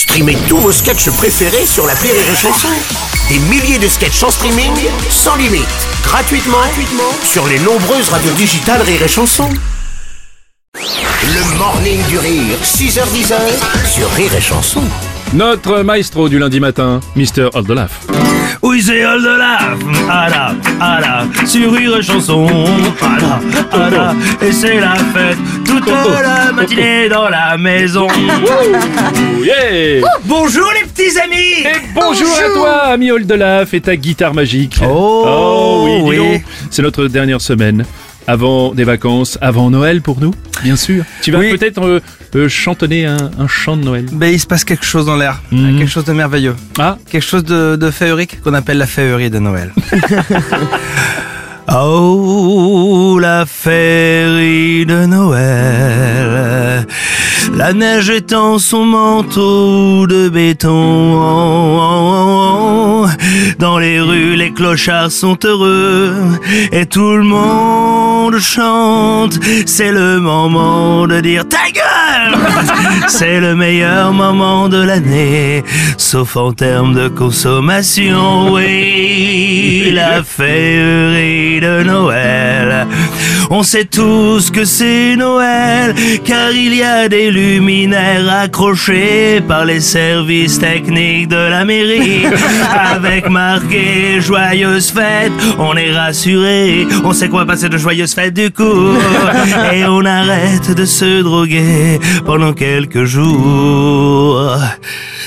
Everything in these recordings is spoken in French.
Streamez tous vos sketchs préférés sur la Rire et Chanson. Des milliers de sketchs en streaming, sans limite, gratuitement, gratuitement sur les nombreuses radios digitales Rire et Chanson. Le morning du rire, 6h10 sur Rire et Chanson. Notre maestro du lundi matin, Mr. Oldelaf. Oui, c'est Oldelaf, ah là, ah là, sur Rire Chanson, ah là, ah là, et c'est la fête toute la matinée dans la maison. Yeah Bonjour les petits amis Et bonjour, à toi, ami Oldelaf, et ta guitare magique. Oh, oui, dis oui. donc, c'est notre dernière semaine. Avant des vacances, avant Noël pour nous, bien sûr. Tu vas Oui. peut-être euh, euh, chantonner un, un chant de Noël. Ben, il se passe quelque chose dans l'air, Mhm. quelque chose de merveilleux, Ah, quelque chose de, de féerique qu'on appelle la féerie de Noël. Oh, la féerie de Noël. La neige étend son manteau de béton. Dans les rues, les clochards sont heureux et tout le monde chante. C'est le moment de dire ta gueule! C'est le meilleur moment de l'année, sauf en termes de consommation. Oui, la féerie de Noël. On sait tous que c'est Noël, car il y a des luminaires accrochés par les services techniques de la mairie. Avec marqué Joyeuse fête, on est rassuré, on sait quoi passer de joyeuses fêtes du coup. Et on arrête de se droguer pendant quelques jours.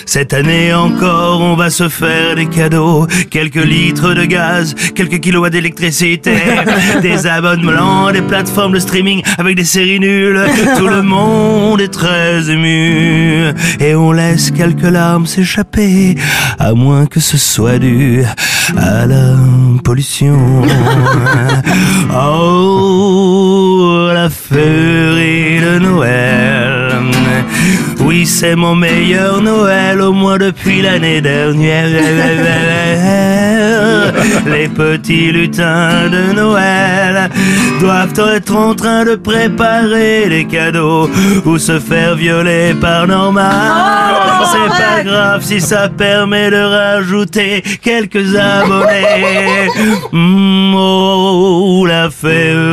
Cette année encore, on va se faire des cadeaux, quelques litres de gaz, quelques kilowatts d'électricité, des abonnements, des plateformes de streaming avec des séries nulles. Tout le monde est très ému et on laisse quelques larmes s'échapper, à moins que ce soit dû à la pollution. Oh, la féerie de Noël. Oui, c'est mon meilleur Noël, au moins depuis l'année dernière. Les petits lutins de Noël doivent être en train de préparer les cadeaux ou se faire violer par Norma. C'est pas grave si ça permet de rajouter quelques abonnés. Mm, oh, la féerie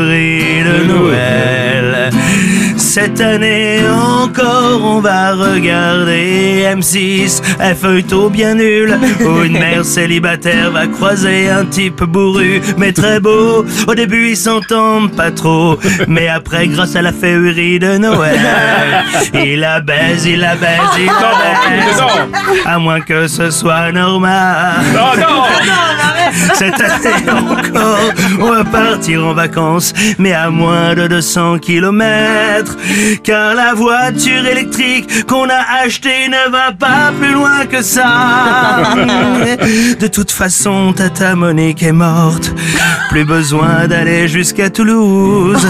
Cette année encore, on va regarder M6, un feuilleton bien nul, où une mère célibataire va croiser un type bourru, mais très beau. Au début, ils s'entendent pas trop, mais après, grâce à la féerie de Noël, il la baise, il la baise, il la baise. À moins que ce soit normal. Non Cette année encore, on va partir en vacances, mais à moins de 200 kilomètres. Car la voiture électrique qu'on a achetée ne va pas plus loin que ça. De toute façon, Tata Monique est morte. Plus besoin d'aller jusqu'à Toulouse.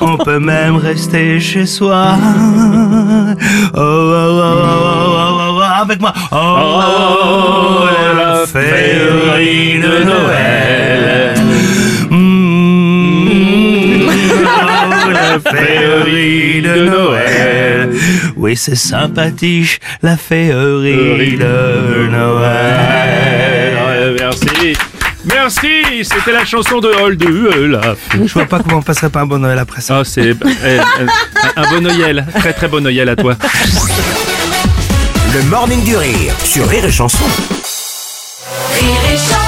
On peut même rester chez soi. Oh, oh, oh, oh, oh, oh, avec moi. Oh, la féerie de Noël. Mmh, oh, la féerie de Noël. Oui, c'est sympathique, la féerie de Noël. Ouais, Merci Merci C'était la chanson de Oldelaf. Je vois pas comment on passerait pas un bon Noël après ça. Ah, c'est eh, euh, un bon Noël. Très très bon Noël à toi. Le morning du rire sur Rire et Chanson. Really